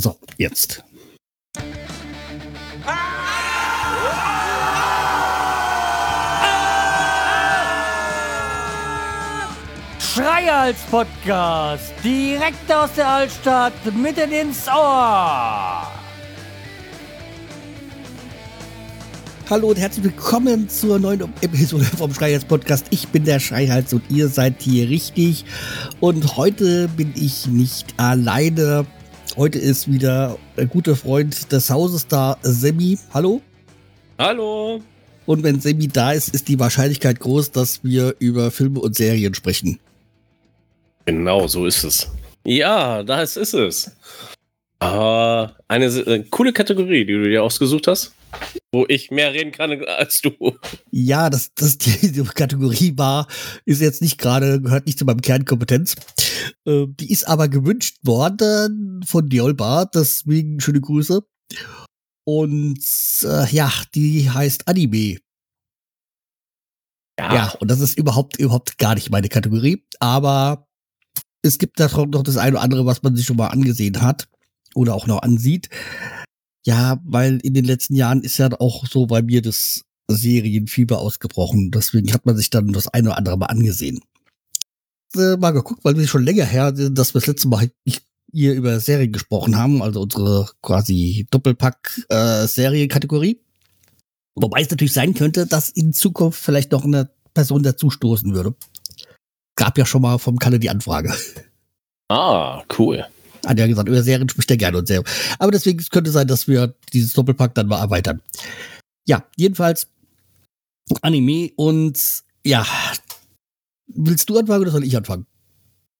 So, jetzt. Schreihals Podcast, direkt aus der Altstadt, mitten ins Ohr. Hallo und herzlich willkommen zur neuen Episode vom Schreihals Podcast. Ich bin der Schreihals und ihr seid hier richtig. Und heute bin ich nicht alleine. Heute ist wieder ein guter Freund des Hauses da, Semi. Hallo. Hallo. Und wenn Semi da ist, ist die Wahrscheinlichkeit groß, dass wir über Filme und Serien sprechen. Genau, so ist es. Ja, das ist es. Uh, eine äh, coole Kategorie, die du dir ausgesucht hast, wo ich mehr reden kann als du. Ja, das, das die Kategorie war, ist jetzt nicht gerade, gehört nicht zu meinem Kernkompetenz. Äh, die ist aber gewünscht worden von Diolba, deswegen schöne Grüße. Und äh, ja, die heißt Anime. Ja. ja, und das ist überhaupt, überhaupt gar nicht meine Kategorie, aber es gibt da noch das eine oder andere, was man sich schon mal angesehen hat oder auch noch ansieht. Ja, weil in den letzten Jahren ist ja auch so bei mir das Serienfieber ausgebrochen. Deswegen hat man sich dann das eine oder andere mal angesehen. Äh, mal geguckt, weil wir schon länger her, dass wir das letzte Mal nicht hier über Serien gesprochen haben, also unsere quasi Doppelpack-Serienkategorie. Äh, Wobei es natürlich sein könnte, dass in Zukunft vielleicht noch eine Person dazustoßen würde gab ja schon mal vom Kalle die Anfrage. Ah, cool. Hat ja gesagt, über Serien spricht er gerne und sehr. Aber deswegen könnte sein, dass wir dieses Doppelpack dann mal erweitern. Ja, jedenfalls Anime und ja. Willst du anfangen oder soll ich anfangen?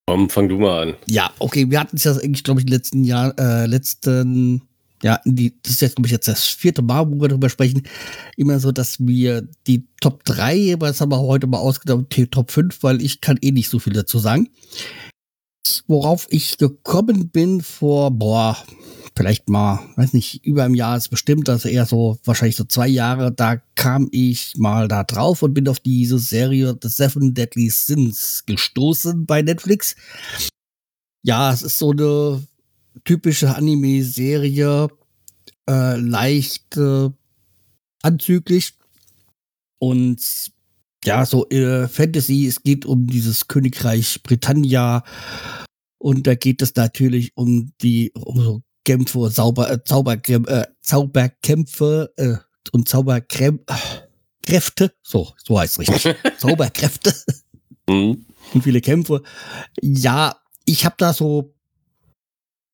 Komm, fang du mal an. Ja, okay, wir hatten es ja eigentlich, glaube ich, in den letzten Jahr, äh, letzten ja, die, das ist jetzt, glaube ich, jetzt das vierte Mal, wo wir darüber sprechen, immer so, dass wir die Top 3, aber das haben wir heute mal ausgedacht, die Top 5, weil ich kann eh nicht so viel dazu sagen. Worauf ich gekommen bin vor, boah, vielleicht mal, weiß nicht, über einem Jahr ist bestimmt, also eher so, wahrscheinlich so zwei Jahre, da kam ich mal da drauf und bin auf diese Serie The Seven Deadly Sins gestoßen bei Netflix. Ja, es ist so eine typische Anime-Serie, äh, leicht äh, anzüglich und ja, so äh, Fantasy, es geht um dieses Königreich Britannia und da geht es natürlich um die um so Kämpfe, Zauber, äh, Zauberkämpfe, äh, Zauberkämpfe äh, und Zauberkräfte, so, so heißt es richtig, Zauberkräfte mhm. und viele Kämpfe. Ja, ich habe da so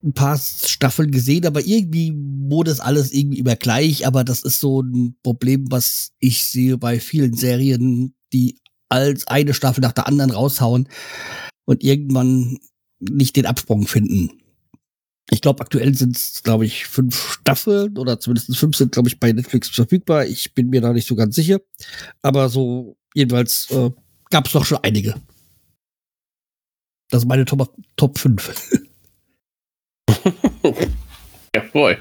ein paar Staffeln gesehen, aber irgendwie wurde es alles irgendwie immer gleich. Aber das ist so ein Problem, was ich sehe bei vielen Serien, die als eine Staffel nach der anderen raushauen und irgendwann nicht den Absprung finden. Ich glaube, aktuell sind es, glaube ich, fünf Staffeln oder zumindest fünf sind, glaube ich, bei Netflix verfügbar. Ich bin mir da nicht so ganz sicher. Aber so, jedenfalls äh, gab es doch schon einige. Das ist meine Top, Top 5. Jawohl.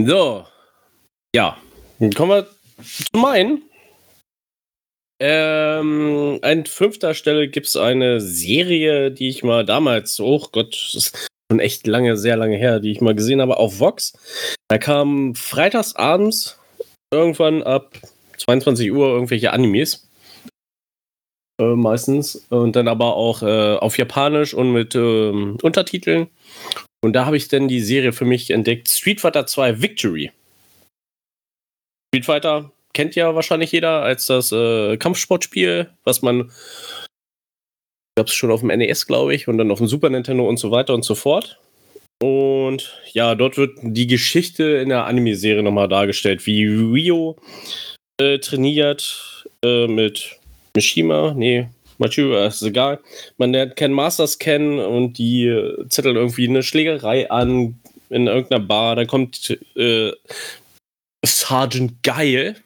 So. Ja. Dann kommen wir zu meinen. Ähm, an fünfter Stelle gibt es eine Serie, die ich mal damals, oh Gott, das ist schon echt lange, sehr lange her, die ich mal gesehen habe, auf Vox. Da kam freitags abends irgendwann ab 22 Uhr irgendwelche Animes. Äh, meistens. Und dann aber auch äh, auf Japanisch und mit ähm, Untertiteln. Und da habe ich dann die Serie für mich entdeckt: Street Fighter 2 Victory. Street Fighter kennt ja wahrscheinlich jeder als das äh, Kampfsportspiel, was man gab es schon auf dem NES, glaube ich, und dann auf dem Super Nintendo und so weiter und so fort. Und ja, dort wird die Geschichte in der Anime-Serie nochmal dargestellt, wie Rio äh, trainiert äh, mit Mishima, nee, Machiura, ist egal. Man lernt Ken Masters kennen und die äh, zetteln irgendwie eine Schlägerei an in irgendeiner Bar. Dann kommt äh, Sergeant Geil.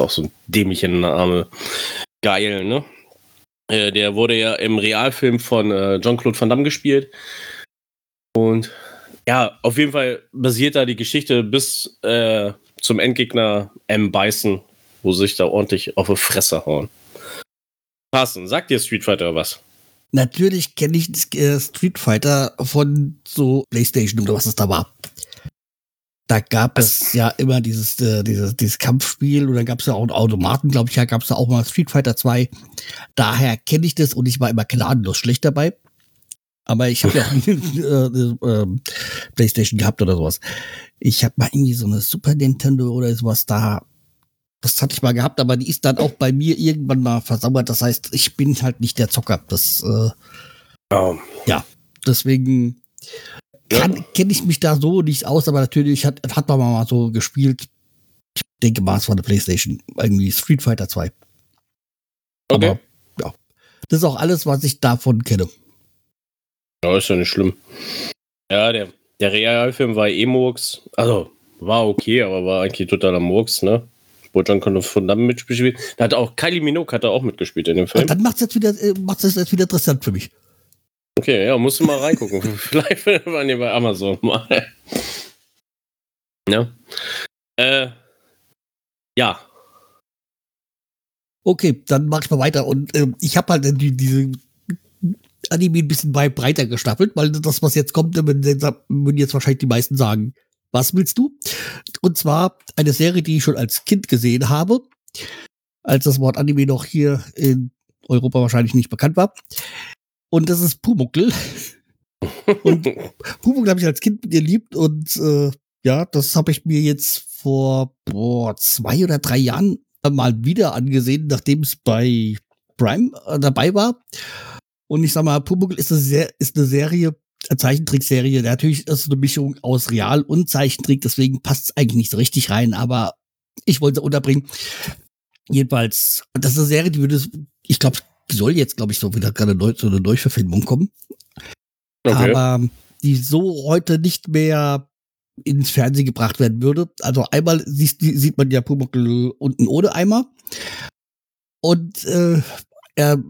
Auch so ein dämlicher Name. Geil, ne? Äh, der wurde ja im Realfilm von äh, Jean-Claude Van Damme gespielt. Und ja, auf jeden Fall basiert da die Geschichte bis äh, zum Endgegner M. Bison wo sich da ordentlich auf die Fresse hauen. Carsten, sagt dir Street Fighter was? Natürlich kenne ich äh, Street Fighter von so PlayStation oder was es da war. Da gab es ja immer dieses, äh, dieses, dieses Kampfspiel und dann gab es ja auch einen Automaten, glaube ich, ja, gab es da auch mal Street Fighter 2. Daher kenne ich das und ich war immer gnadenlos schlecht dabei. Aber ich habe ja auch nie äh, äh, PlayStation gehabt oder sowas. Ich habe mal irgendwie so eine Super Nintendo oder sowas da. Das hatte ich mal gehabt, aber die ist dann auch bei mir irgendwann mal versauert. Das heißt, ich bin halt nicht der Zocker. Das, äh, oh. ja, deswegen ja. kenne ich mich da so nicht aus, aber natürlich hat, hat man mal so gespielt. Ich denke mal, es war eine Playstation. Irgendwie Street Fighter 2. Okay. Aber ja, das ist auch alles, was ich davon kenne. Ja, ist ja nicht schlimm. Ja, der, der Realfilm war eh Murks. Also, war okay, aber war eigentlich totaler Murks, ne? Bojan konnte von Damme mitspielen. Da hat auch Kylie Minogue hat er auch mitgespielt in dem Film. Und dann macht es jetzt wieder, äh, macht's jetzt wieder interessant für mich. Okay, ja, musst du mal reingucken. Vielleicht waren wir bei Amazon mal. ja. Äh, ja. Okay, dann mach ich mal weiter. Und äh, ich habe halt die, diese Anime ein bisschen breiter gestaffelt, weil das, was jetzt kommt, würden jetzt wahrscheinlich die meisten sagen. Was willst du? Und zwar eine Serie, die ich schon als Kind gesehen habe, als das Wort Anime noch hier in Europa wahrscheinlich nicht bekannt war. Und das ist Pumuckl. und Pumuckl habe ich als Kind geliebt und äh, ja, das habe ich mir jetzt vor boah, zwei oder drei Jahren mal wieder angesehen, nachdem es bei Prime äh, dabei war. Und ich sag mal, Pumuckl ist eine, Ser ist eine Serie, eine Zeichentrickserie. Natürlich ist es eine Mischung aus Real und Zeichentrick, deswegen passt es eigentlich nicht so richtig rein, aber ich wollte unterbringen. Jedenfalls, das ist eine Serie, die würde, ich glaube, soll jetzt, glaube ich, so wieder gerade neu, so eine Neuverfilmung kommen. Okay. Aber die so heute nicht mehr ins Fernsehen gebracht werden würde. Also einmal sieht, sieht man ja Pumuckl unten ohne Eimer. Und äh, er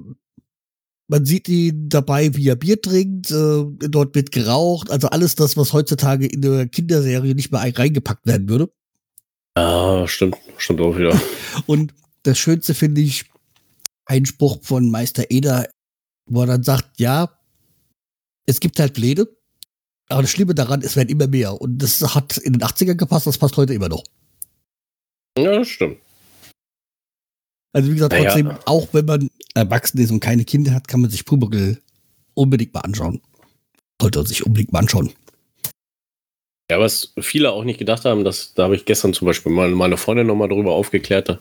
man sieht ihn dabei, wie er Bier trinkt, äh, dort wird geraucht, also alles das, was heutzutage in der Kinderserie nicht mehr reingepackt werden würde. Ah, stimmt, stimmt auch wieder. Und das Schönste finde ich, ein Spruch von Meister Eder, wo er dann sagt, ja, es gibt halt Pläne, aber das Schlimme daran, es werden immer mehr. Und das hat in den 80ern gepasst, das passt heute immer noch. Ja, das stimmt. Also wie gesagt, trotzdem, naja. auch wenn man erwachsen ist und keine Kinder hat, kann man sich Pumuckl unbedingt mal anschauen. Sollte sich unbedingt mal anschauen. Ja, was viele auch nicht gedacht haben, dass, da habe ich gestern zum Beispiel mal meine Freundin nochmal darüber aufgeklärt,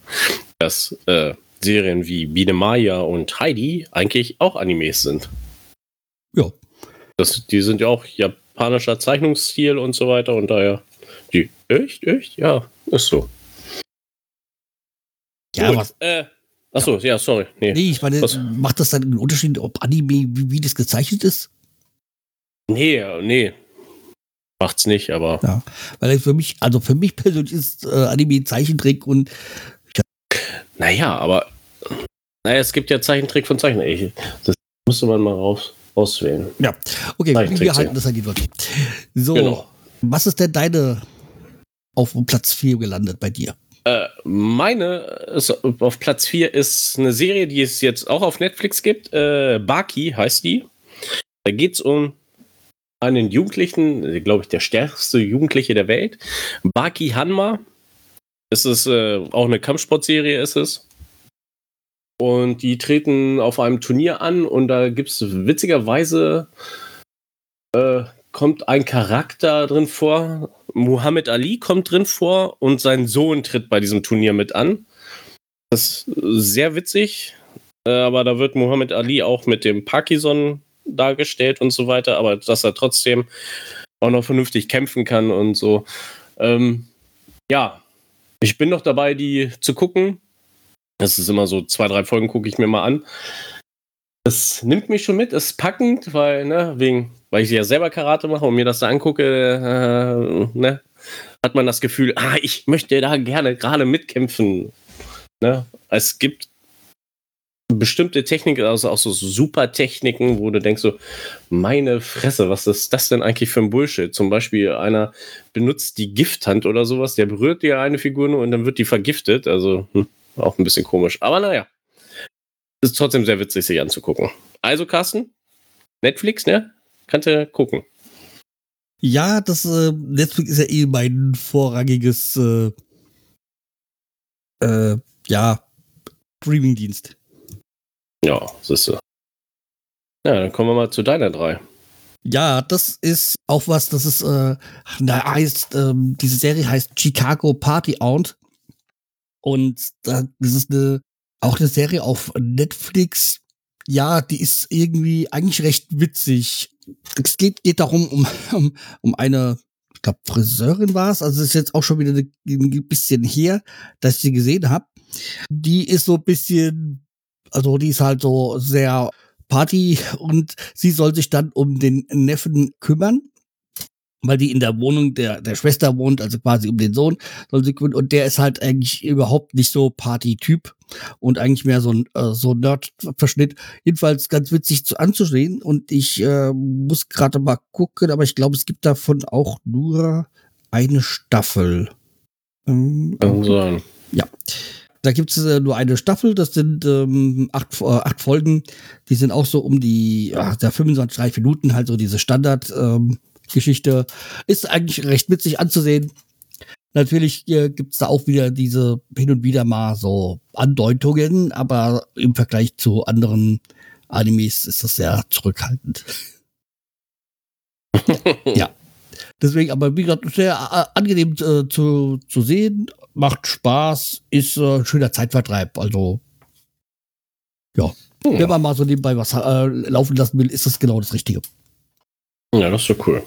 dass äh, Serien wie Biene Maya und Heidi eigentlich auch Animes sind. Ja. Das, die sind ja auch japanischer Zeichnungsstil und so weiter und daher. Die, echt, echt? Ja, ist so. Ja, Gut, was. Äh, achso, ja. ja, sorry. Nee, nee ich meine, was? macht das dann einen Unterschied, ob Anime, wie, wie das gezeichnet ist? Nee, nee. Macht's nicht, aber. Ja, weil für mich, also für mich persönlich ist äh, Anime Zeichentrick und. Ja. Naja, aber. Naja, es gibt ja Zeichentrick von Zeichentrick. Das müsste man mal raus, auswählen. Ja, okay, wir halten das halt wirklich. So, genau. was ist denn deine auf Platz 4 gelandet bei dir? Äh, meine ist, auf Platz 4 ist eine Serie, die es jetzt auch auf Netflix gibt. Äh, Baki heißt die. Da geht es um einen Jugendlichen, glaube ich, der stärkste Jugendliche der Welt. Baki Hanma. Es ist äh, auch eine Kampfsportserie, ist es. Und die treten auf einem Turnier an und da gibt es witzigerweise äh, kommt ein Charakter drin vor. Muhammad Ali kommt drin vor und sein Sohn tritt bei diesem Turnier mit an. Das ist sehr witzig, äh, aber da wird Muhammad Ali auch mit dem Parkinson dargestellt und so weiter, aber dass er trotzdem auch noch vernünftig kämpfen kann und so. Ähm, ja, ich bin noch dabei, die zu gucken. Das ist immer so zwei, drei Folgen gucke ich mir mal an. Das nimmt mich schon mit, ist packend, weil, ne, wegen, weil ich ja selber Karate mache und mir das da angucke, äh, ne, hat man das Gefühl, ah, ich möchte da gerne gerade mitkämpfen. Ne? Es gibt bestimmte Techniken, also auch so super Techniken, wo du denkst so, meine Fresse, was ist das denn eigentlich für ein Bullshit? Zum Beispiel einer benutzt die Gifthand oder sowas, der berührt dir eine Figur nur und dann wird die vergiftet. Also hm, auch ein bisschen komisch. Aber naja ist trotzdem sehr witzig, sich anzugucken. Also, Carsten, Netflix, ne? Kannst du gucken. Ja, das äh, Netflix ist ja eh mein vorrangiges äh, äh, ja, Streaming-Dienst. Ja, siehst du. Ja, dann kommen wir mal zu deiner drei. Ja, das ist auch was, das ist, äh, da heißt, ähm, diese Serie heißt Chicago Party Aunt. Und da, das ist eine, auch eine Serie auf Netflix. Ja, die ist irgendwie eigentlich recht witzig. Es geht, geht darum, um, um, um eine, ich glaube, Friseurin war es. Also es ist jetzt auch schon wieder ein bisschen her, dass ich sie gesehen habe. Die ist so ein bisschen, also die ist halt so sehr Party und sie soll sich dann um den Neffen kümmern weil die in der Wohnung der, der Schwester wohnt, also quasi um den Sohn soll sie kümmern. Und der ist halt eigentlich überhaupt nicht so Party-Typ und eigentlich mehr so ein äh, so Nerd-Verschnitt. Jedenfalls ganz witzig zu anzusehen. Und ich äh, muss gerade mal gucken, aber ich glaube, es gibt davon auch nur eine Staffel. Ähm, okay. Ja. Da gibt es äh, nur eine Staffel, das sind ähm, acht, äh, acht Folgen, die sind auch so um die ja, der 25, 30 Minuten, halt so diese Standard ähm. Ist eigentlich recht witzig anzusehen. Natürlich äh, gibt es da auch wieder diese hin und wieder mal so Andeutungen, aber im Vergleich zu anderen Animes ist das sehr zurückhaltend. ja. Deswegen, aber wie gesagt, sehr äh, angenehm äh, zu, zu sehen, macht Spaß, ist äh, schöner Zeitvertreib. Also, ja. ja. Wenn man mal so nebenbei was äh, laufen lassen will, ist das genau das Richtige. Ja, das ist so cool.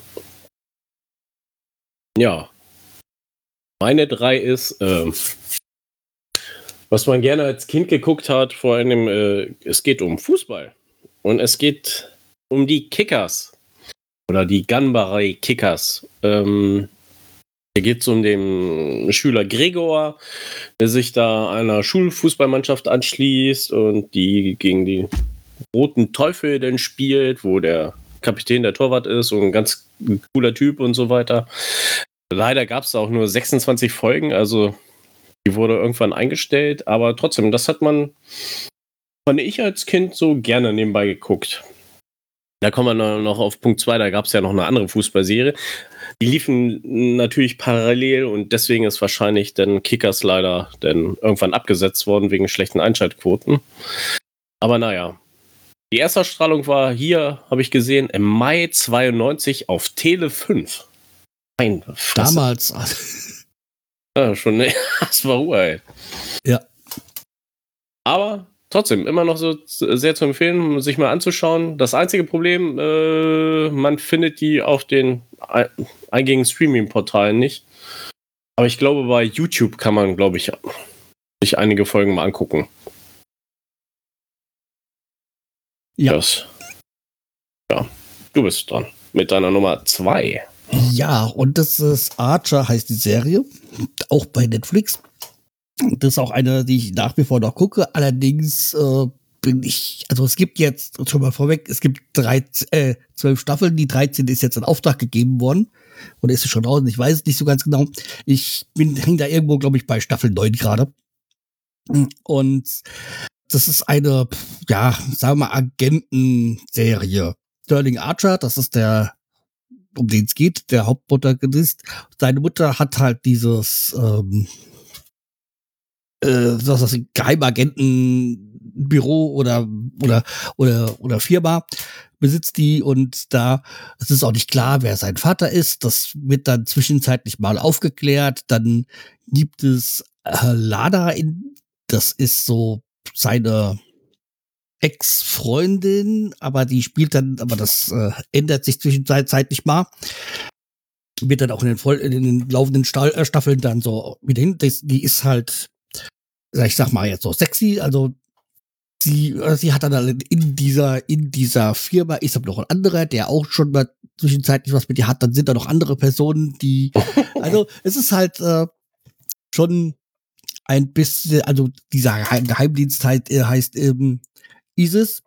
Ja. Meine drei ist, ähm, was man gerne als Kind geguckt hat, vor allem, äh, es geht um Fußball. Und es geht um die Kickers. Oder die Ganbarei Kickers. Ähm, hier geht es um den Schüler Gregor, der sich da einer Schulfußballmannschaft anschließt und die gegen die Roten Teufel dann spielt, wo der Kapitän der Torwart ist und ein ganz cooler Typ und so weiter. Leider gab es auch nur 26 Folgen, also die wurde irgendwann eingestellt, aber trotzdem, das hat man, fand ich als Kind so gerne nebenbei geguckt. Da kommen wir noch auf Punkt 2, da gab es ja noch eine andere Fußballserie. Die liefen natürlich parallel und deswegen ist wahrscheinlich dann Kickers leider dann irgendwann abgesetzt worden wegen schlechten Einschaltquoten. Aber naja, die Erstausstrahlung war hier, habe ich gesehen, im Mai 92 auf Tele 5. Nein, Damals. ja, schon, ne, das war Ruhe, Ja. Aber trotzdem, immer noch so sehr zu empfehlen, sich mal anzuschauen. Das einzige Problem, äh, man findet die auf den eingängigen Streaming-Portalen nicht. Aber ich glaube, bei YouTube kann man, glaube ich, sich einige Folgen mal angucken. Ja. Das, ja, du bist dran mit deiner Nummer zwei. Ja, und das ist Archer, heißt die Serie. Auch bei Netflix. Das ist auch eine, die ich nach wie vor noch gucke. Allerdings äh, bin ich, also es gibt jetzt, schon mal vorweg, es gibt drei, äh, zwölf Staffeln. Die 13 ist jetzt in Auftrag gegeben worden. Oder ist es schon draußen? Ich weiß es nicht so ganz genau. Ich bin hänge da irgendwo, glaube ich, bei Staffel 9 gerade. Und das ist eine, ja, sagen wir mal, Agentenserie. Sterling Archer, das ist der, um den es geht, der Hauptprotagonist. Seine Mutter hat halt dieses, ähm, äh, das ist ein Geheimagentenbüro oder, oder, oder, oder Firma besitzt die und da, es ist auch nicht klar, wer sein Vater ist. Das wird dann zwischenzeitlich mal aufgeklärt. Dann gibt es äh, Lada in, das ist so seine Ex-Freundin, aber die spielt dann, aber das äh, ändert sich zwischenzeitlich mal. Wird dann auch in den, voll, in den laufenden äh, Staffeln dann so wieder hin. Das, die ist halt, ich sag mal jetzt so sexy, also sie, äh, sie hat dann in dieser, in dieser Firma ist aber noch ein anderer, der auch schon mal zwischenzeitlich was mit ihr hat. Dann sind da noch andere Personen, die, also es ist halt äh, schon ein bisschen, also dieser Geheimdienst halt, äh, heißt ähm, ISIS.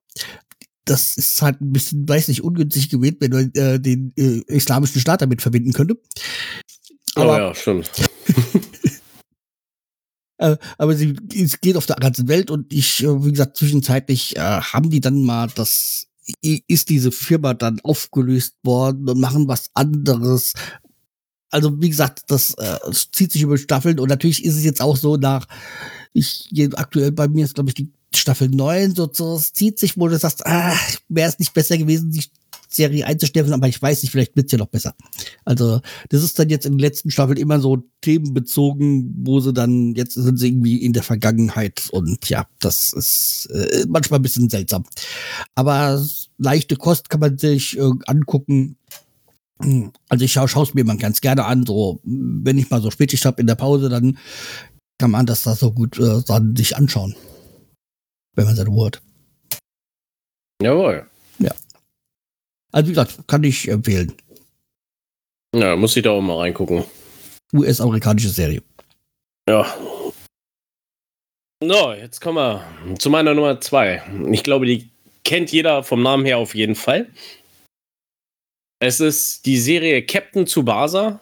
Das ist halt ein bisschen, weiß nicht, ungünstig gewählt, wenn man äh, den äh, islamischen Staat damit verbinden könnte. Aber, oh ja, stimmt. Äh, aber sie, es geht auf der ganzen Welt und ich, äh, wie gesagt, zwischenzeitlich äh, haben die dann mal das, ist diese Firma dann aufgelöst worden und machen was anderes. Also wie gesagt, das, äh, zieht sich über Staffeln und natürlich ist es jetzt auch so nach, ich aktuell bei mir ist glaube ich die Staffel 9 so, so es zieht sich, wo du sagst, ah, wäre es nicht besser gewesen, die Serie einzustellen, aber ich weiß nicht, vielleicht wird's ja noch besser. Also, das ist dann jetzt in den letzten Staffeln immer so themenbezogen, wo sie dann, jetzt sind sie irgendwie in der Vergangenheit und ja, das ist äh, manchmal ein bisschen seltsam. Aber leichte Kost kann man sich äh, angucken. Also ich schaue es mir mal ganz gerne an, so wenn ich mal so Spätschicht habe in der Pause, dann kann man das da so gut äh, dann sich anschauen, wenn man seine Ruhe hat. Jawohl. Also wie gesagt, kann ich empfehlen. Ja, muss ich da auch mal reingucken. US-amerikanische Serie. Ja. So, jetzt kommen wir zu meiner Nummer zwei. Ich glaube, die kennt jeder vom Namen her auf jeden Fall. Es ist die Serie Captain Tsubasa.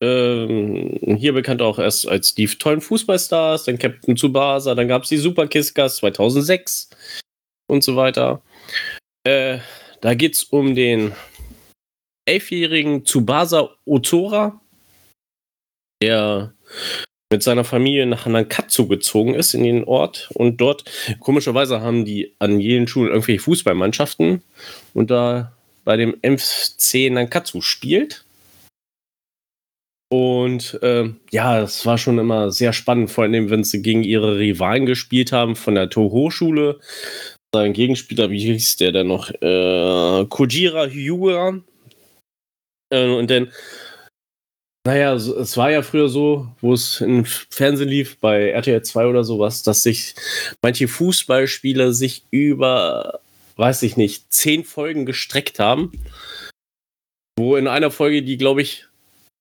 Ähm, hier bekannt auch erst als Steve tollen Fußballstars, dann Captain Tsubasa, dann gab es die Super Kisscast 2006 und so weiter. Äh, da geht es um den elfjährigen Tsubasa Otora, der mit seiner Familie nach Nankatsu gezogen ist in den Ort und dort komischerweise haben die an jenen Schulen irgendwelche Fußballmannschaften und da bei dem MC Nankatsu spielt. Und äh, ja, es war schon immer sehr spannend, vor allem wenn sie gegen ihre Rivalen gespielt haben von der Toho-Schule sein Gegenspieler, wie hieß der denn noch? Äh, Kojira Hyura. Äh, und dann, naja, es war ja früher so, wo es im Fernsehen lief, bei RTL 2 oder sowas, dass sich manche Fußballspieler sich über, weiß ich nicht, zehn Folgen gestreckt haben. Wo in einer Folge die, glaube ich,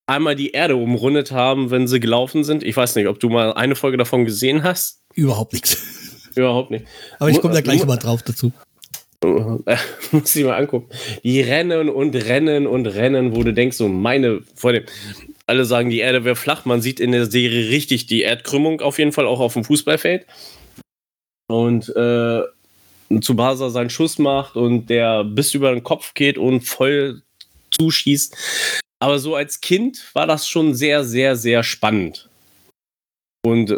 einmal die Erde umrundet haben, wenn sie gelaufen sind. Ich weiß nicht, ob du mal eine Folge davon gesehen hast. Überhaupt nichts. Überhaupt nicht. Aber ich komme da gleich mal drauf dazu. Muss ich mal angucken. Die rennen und rennen und rennen, wo du denkst, so meine, vor dem, alle sagen, die Erde wäre flach. Man sieht in der Serie richtig die Erdkrümmung auf jeden Fall auch auf dem Fußballfeld. Und äh, Tsubasa seinen Schuss macht und der bis über den Kopf geht und voll zuschießt. Aber so als Kind war das schon sehr, sehr, sehr spannend. Und äh,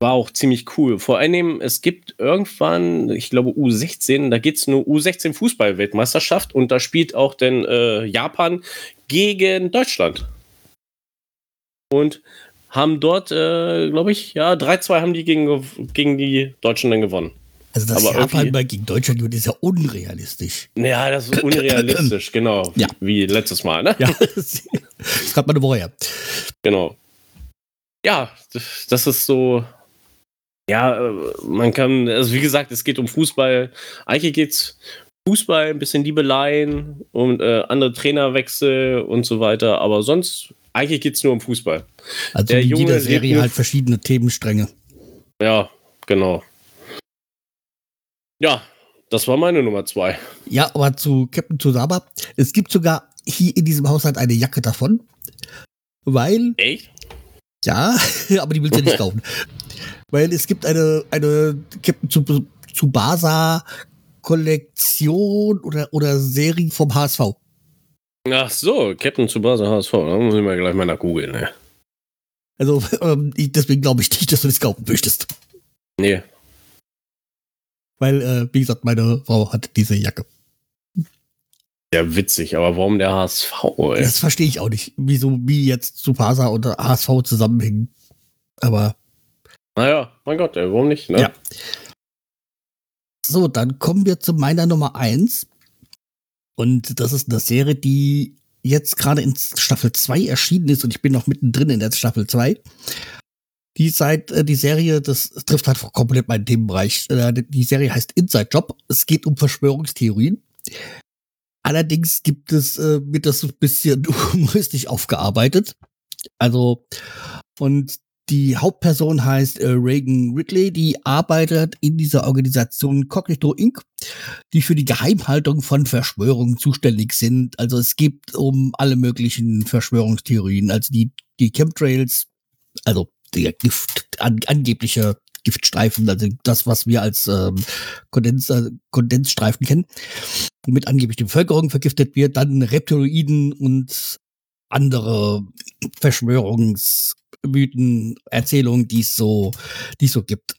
war auch ziemlich cool. Vor allem, es gibt irgendwann, ich glaube U16, da geht es eine U16 Fußball-Weltmeisterschaft und da spielt auch denn äh, Japan gegen Deutschland. Und haben dort, äh, glaube ich, ja, 3-2 haben die gegen, gegen die Deutschen dann gewonnen. Also das Aber Japan mal gegen Deutschland wird, ist ja unrealistisch. Ja, das ist unrealistisch, genau. Ja. Wie letztes Mal, ne? Ja, das ist gerade mal eine Woche her. Genau ja, das ist so. Ja, äh, man kann, also wie gesagt, es geht um Fußball. Eigentlich geht es Fußball, ein bisschen Liebeleien und äh, andere Trainerwechsel und so weiter. Aber sonst, eigentlich geht es nur um Fußball. Also Der in jeder Serie halt verschiedene Themenstränge. Ja, genau. Ja, das war meine Nummer zwei. Ja, aber zu Captain Tsubasa. Es gibt sogar hier in diesem Haushalt eine Jacke davon. Weil. Echt? Ja, aber die willst du ja nicht kaufen. Weil es gibt eine, eine Captain Tsubasa Kollektion oder, oder Serie vom HSV. Ach so, Captain Tsubasa HSV. Da muss ich mal gleich mal nach googeln, ne? Also, ähm, ich, deswegen glaube ich nicht, dass du das kaufen möchtest. Nee. Weil, äh, wie gesagt, meine Frau hat diese Jacke. Ja, witzig, aber warum der HSV? Ey? Das verstehe ich auch nicht, wieso wie jetzt Supasa und HSV zusammenhängen. Aber. Naja, mein Gott, ey, warum nicht? Ne? Ja. So, dann kommen wir zu meiner Nummer 1. Und das ist eine Serie, die jetzt gerade in Staffel 2 erschienen ist und ich bin noch mittendrin in der Staffel 2. Die seit äh, die Serie, das trifft halt komplett meinen Themenbereich. Äh, die Serie heißt Inside Job. Es geht um Verschwörungstheorien. Allerdings gibt es, äh, wird das ein bisschen humoristisch aufgearbeitet. Also, und die Hauptperson heißt äh, Reagan Ridley, die arbeitet in dieser Organisation Cognito Inc., die für die Geheimhaltung von Verschwörungen zuständig sind. Also es gibt um alle möglichen Verschwörungstheorien, also die, die Chemtrails, also der Gift, an, angebliche Giftstreifen, also das, was wir als ähm, Kondens, äh, Kondensstreifen kennen, mit angeblich die Bevölkerung vergiftet wird, dann Reptiloiden und andere Verschwörungsmythen, Erzählungen, die es so, die es so gibt.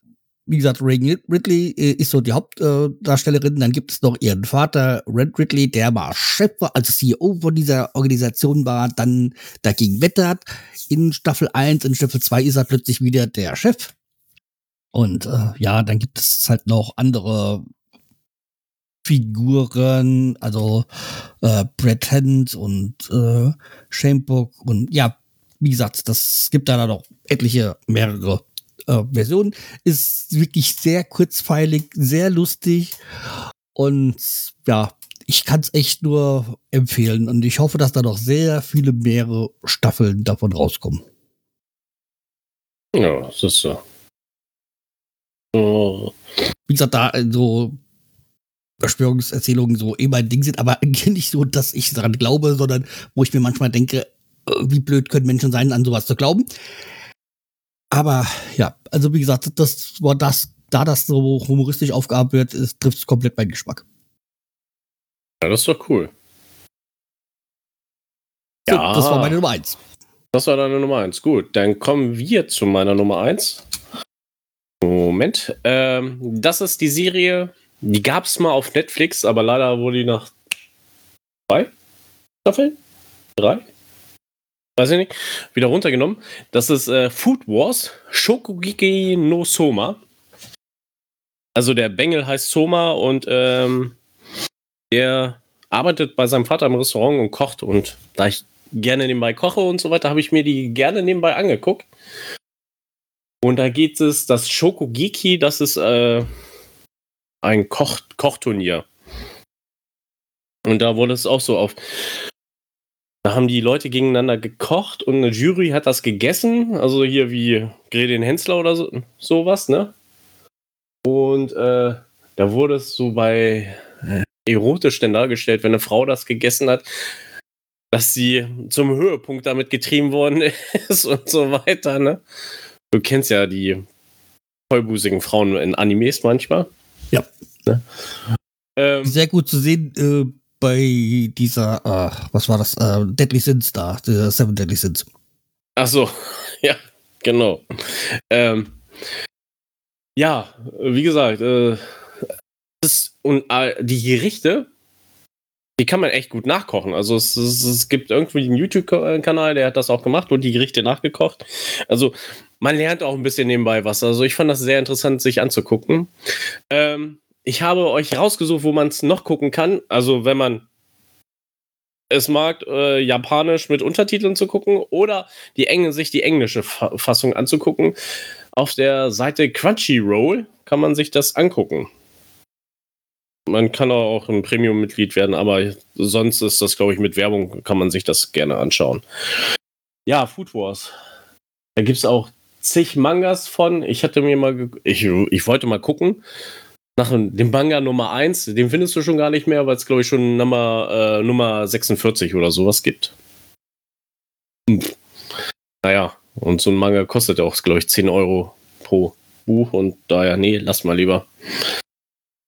Wie gesagt, Reagan Ridley äh, ist so die Hauptdarstellerin. Dann gibt es noch ihren Vater, Red Ridley, der mal Chef war, also CEO von dieser Organisation war, dann dagegen wettert. In Staffel 1, in Staffel 2 ist er plötzlich wieder der Chef. Und äh, ja, dann gibt es halt noch andere Figuren, also äh, Brett Hand und äh, Shamebook und ja, wie gesagt, das gibt da noch etliche mehrere äh, Versionen. Ist wirklich sehr kurzfeilig, sehr lustig und ja, ich kann es echt nur empfehlen und ich hoffe, dass da noch sehr viele mehrere Staffeln davon rauskommen. Ja, das ist so. Wie gesagt, da äh, so Verschwörungserzählungen so eh mein Ding sind, aber nicht so, dass ich daran glaube, sondern wo ich mir manchmal denke, äh, wie blöd können Menschen sein, an sowas zu glauben. Aber ja, also wie gesagt, das war das, da das so humoristisch aufgearbeitet wird, trifft es komplett meinen Geschmack. Ja, das ist doch cool. So, ja, das war meine Nummer eins. Das war deine Nummer eins. Gut, dann kommen wir zu meiner Nummer eins. Moment. Ähm, das ist die Serie, die gab es mal auf Netflix, aber leider wurde die nach zwei Staffeln? Drei? Weiß ich nicht. Wieder runtergenommen. Das ist äh, Food Wars Shokugeki no Soma. Also der Bengel heißt Soma und ähm, der arbeitet bei seinem Vater im Restaurant und kocht. Und da ich gerne nebenbei koche und so weiter, habe ich mir die gerne nebenbei angeguckt. Und da geht es, das Shokugeki, das ist äh, ein Koch Kochturnier. Und da wurde es auch so auf. Da haben die Leute gegeneinander gekocht und eine Jury hat das gegessen. Also hier wie Gredin Hensler oder so, sowas, ne? Und äh, da wurde es so bei äh, erotisch denn dargestellt, wenn eine Frau das gegessen hat, dass sie zum Höhepunkt damit getrieben worden ist und so weiter, ne? Du kennst ja die vollbusigen Frauen in Animes manchmal. Ja. Ne? Ähm, Sehr gut zu sehen äh, bei dieser, äh, was war das, äh, Deadly Sins da, der Seven Deadly Sins. Ach so, ja, genau. Ähm, ja, wie gesagt, äh, das, und äh, die Gerichte, die kann man echt gut nachkochen. Also es, es, es gibt irgendwie einen YouTube-Kanal, der hat das auch gemacht und die Gerichte nachgekocht. Also man lernt auch ein bisschen nebenbei was. Also ich fand das sehr interessant, sich anzugucken. Ähm, ich habe euch rausgesucht, wo man es noch gucken kann. Also wenn man es mag, äh, Japanisch mit Untertiteln zu gucken oder die Enge, sich die englische Fassung anzugucken. Auf der Seite Crunchyroll kann man sich das angucken. Man kann auch ein Premium-Mitglied werden, aber sonst ist das, glaube ich, mit Werbung kann man sich das gerne anschauen. Ja, Food Wars. Da gibt es auch zig Mangas von. Ich hatte mir mal, ich, ich wollte mal gucken. Nach dem Manga Nummer 1, den findest du schon gar nicht mehr, weil es, glaube ich, schon Nummer, äh, Nummer 46 oder sowas gibt. Hm. Naja, und so ein Manga kostet ja auch, glaube ich, 10 Euro pro Buch und daher, nee, lass mal lieber.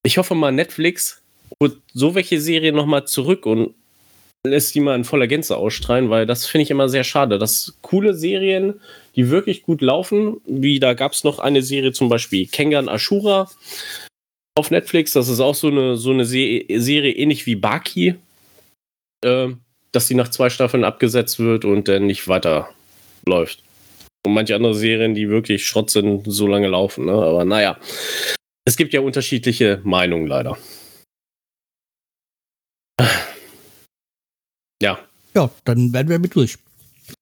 Ich hoffe mal, Netflix holt so welche Serien nochmal zurück und lässt die mal in voller Gänze ausstrahlen, weil das finde ich immer sehr schade, dass coole Serien, die wirklich gut laufen, wie da gab es noch eine Serie zum Beispiel Kengan Ashura auf Netflix, das ist auch so eine, so eine Se Serie ähnlich wie Baki, äh, dass die nach zwei Staffeln abgesetzt wird und dann nicht weiter läuft. Und manche andere Serien, die wirklich Schrott sind, so lange laufen, ne? aber naja. Es gibt ja unterschiedliche Meinungen leider. Ja. Ja, dann werden wir mit durch.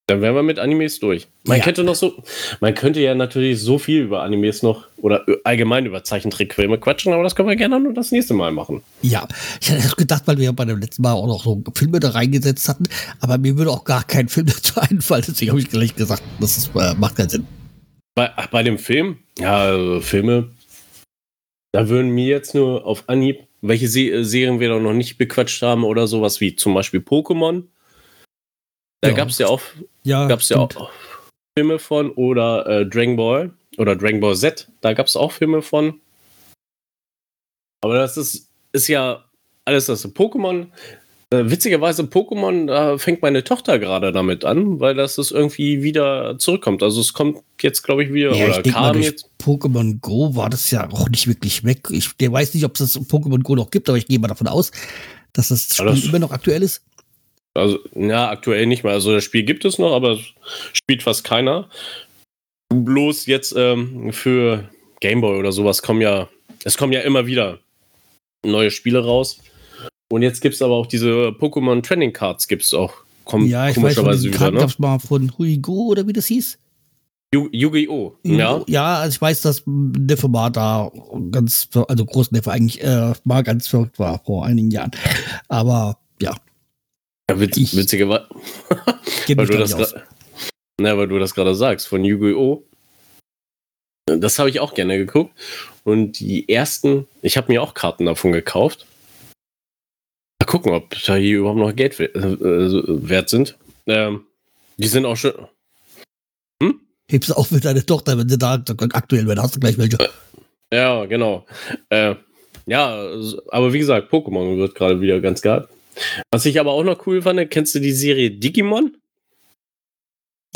Dann wären wir mit Animes durch. Man ja. könnte noch so, man könnte ja natürlich so viel über Animes noch oder allgemein über Zeichentrickfilme quatschen, aber das können wir gerne nur das nächste Mal machen. Ja, ich hatte das gedacht, weil wir ja bei dem letzten Mal auch noch so Filme da reingesetzt hatten, aber mir würde auch gar kein Film dazu einfallen, deswegen habe ich gleich gesagt, das ist, äh, macht keinen Sinn. Bei, ach, bei dem Film, ja, also Filme, da würden mir jetzt nur auf Anhieb, welche Se Serien wir noch nicht bequatscht haben oder sowas wie zum Beispiel Pokémon. Da ja. gab es ja auch, ja, gab's ja auch Filme von oder äh, Dragon Ball oder Dragon Ball Z, da gab es auch Filme von. Aber das ist, ist ja alles das Pokémon. Äh, witzigerweise Pokémon, da fängt meine Tochter gerade damit an, weil das ist irgendwie wieder zurückkommt. Also es kommt jetzt, glaube ich, wieder Ja, oder ich mal, kam durch jetzt. Pokémon Go war das ja auch nicht wirklich weg. Ich der weiß nicht, ob es das Pokémon Go noch gibt, aber ich gehe mal davon aus, dass das Spiel das- immer noch aktuell ist. Also, ja, aktuell nicht mehr. Also das Spiel gibt es noch, aber es spielt fast keiner. Bloß jetzt ähm, für Gameboy oder sowas kommen ja, es kommen ja immer wieder neue Spiele raus. Und jetzt gibt es aber auch diese Pokémon Trending Cards, gibt es auch. Kommen ja, ich weiß, komischerweise diesen wieder, ne? gab es mal von Huigo oder wie das hieß. Yu- Yu-Gi-Oh! Ja. Ja, also ich weiß, dass Neffe mal da ganz, also Großneffe eigentlich äh, mal ganz verrückt war vor einigen Jahren. Aber ja, ja witz, Ich- geht weil mich du da das Na, weil du das gerade sagst, von Yu-Gi-Oh! Das habe ich auch gerne geguckt. Und die ersten, ich habe mir auch Karten davon gekauft. Gucken, ob da hier überhaupt noch Geld we- äh, wert sind. Ähm, die sind auch schon. Hebst du auf mit deiner Tochter, wenn sie da aktuell werden, hast du gleich welche. Ja, genau. Äh, ja, aber wie gesagt, Pokémon wird gerade wieder ganz geil. Was ich aber auch noch cool fand, kennst du die Serie Digimon?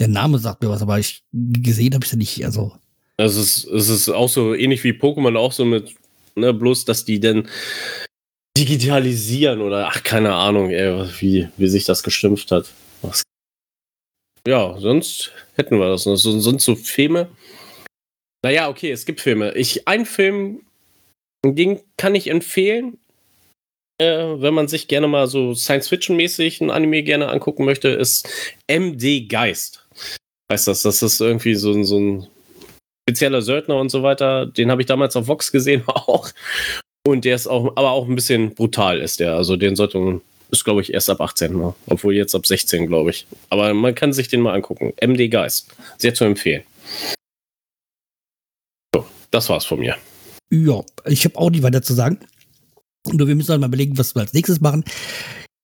Der Name sagt mir was, aber ich gesehen habe ich sie nicht. Also Das ist, es ist auch so ähnlich wie Pokémon, auch so mit, ne, bloß, dass die dann digitalisieren oder ach, keine Ahnung, ey, wie, wie sich das geschimpft hat. Was- Ja, sonst hätten wir das. So- Sonst so Filme. Naja, okay, es gibt Filme. Ich, ein Film, den kann ich empfehlen, äh, wenn man sich gerne mal so Science-Fiction-mäßig ein Anime gerne angucken möchte, ist MD Geist. Heißt das, das ist irgendwie so, so ein spezieller Söldner und so weiter. Den habe ich damals auf Vox gesehen auch. Und der ist auch, aber auch ein bisschen brutal ist der. Also den sollte man, ist glaube ich erst ab 18, ne? obwohl jetzt ab 16, glaube ich. Aber man kann sich den mal angucken. MD Geist. Sehr zu empfehlen. So, das war's von mir. ja, ich habe auch nicht weiter zu sagen. Nur wir müssen halt mal überlegen, was wir als nächstes machen.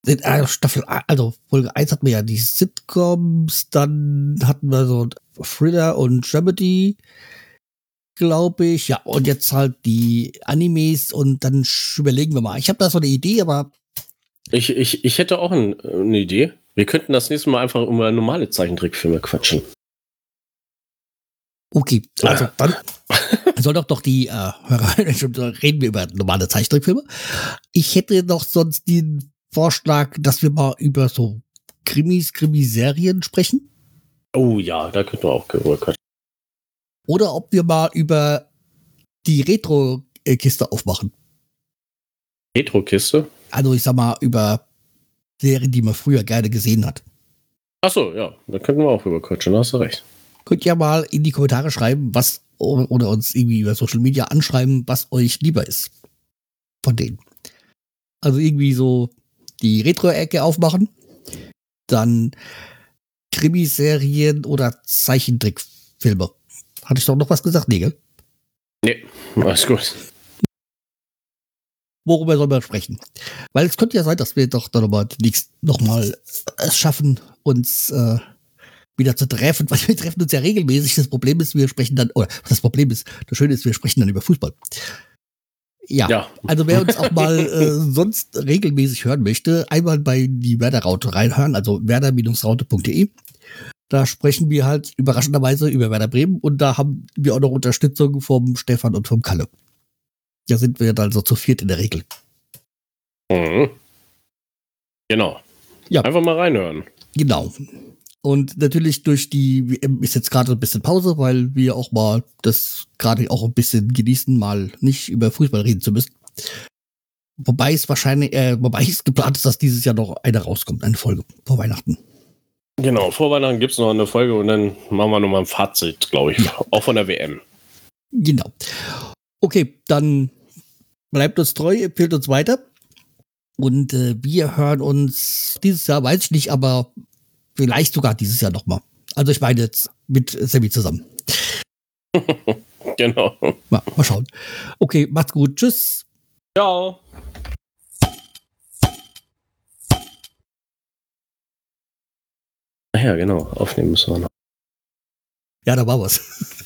In, äh, Staffel, also Folge 1 hatten wir ja die Sitcoms, dann hatten wir so Thriller und Dramedy, glaube ich. Ja, und jetzt halt die Animes und dann überlegen wir mal. Ich habe da so eine Idee, aber Ich, ich, ich hätte auch ein, eine Idee. Wir könnten das nächste Mal einfach über normale Zeichentrickfilme quatschen. okay, also dann soll doch doch die äh, Hörer, reden wir über normale Zeichentrickfilme. Ich hätte doch sonst den Vorschlag, dass wir mal über so Krimis, Krimiserien sprechen. Oh ja, da könnten wir auch drüber quatschen. Oder ob wir mal über die Retro-Kiste aufmachen. Retro-Kiste. Also ich sag mal über Serien, die man früher gerne gesehen hat. Achso, ja, da könnten wir auch drüber quatschen, da hast du recht. Könnt ihr mal in die Kommentare schreiben, was oder uns irgendwie über Social Media anschreiben, was euch lieber ist. Von denen. Also irgendwie so die Retro-Ecke aufmachen, dann Krimiserien oder Zeichentrickfilme. Hatte ich doch noch was gesagt? Nee, gell? Nee, alles gut. worüber soll man sprechen? Weil es könnte ja sein, dass wir doch dann nochmal es schaffen, uns äh, wieder zu treffen, weil wir treffen uns ja regelmäßig. Das Problem ist, wir sprechen dann, oder das Problem ist, das Schöne ist, wir sprechen dann über Fußball. Ja, Ja, also wer uns auch mal äh, sonst regelmäßig hören möchte, einmal bei die Werder-Raute reinhören, also werder-raute.de. Da sprechen wir halt überraschenderweise über Werder Bremen und da haben wir auch noch Unterstützung vom Stefan und vom Kalle. Da sind wir dann so zu viert in der Regel. Mhm. Genau. Ja. Einfach mal reinhören. Genau. Und natürlich durch die WM ist jetzt gerade ein bisschen Pause, weil wir auch mal das gerade auch ein bisschen genießen, mal nicht über Fußball reden zu müssen. Wobei es wahrscheinlich, äh, wobei es geplant ist, dass dieses Jahr noch eine rauskommt, eine Folge vor Weihnachten. Genau, vor Weihnachten gibt es noch eine Folge und dann machen wir nochmal ein Fazit, glaube ich. Auch von der WM. Genau. Okay, dann bleibt uns treu, empfiehlt uns weiter. Und äh, wir hören uns dieses Jahr, weiß ich nicht, aber vielleicht sogar dieses Jahr nochmal. Also ich meine jetzt mit Sammy zusammen. Genau. Mal, mal schauen. Okay, macht's gut. Tschüss. Ciao. Ja, genau. Aufnehmen müssen wir noch. Ja, da war was.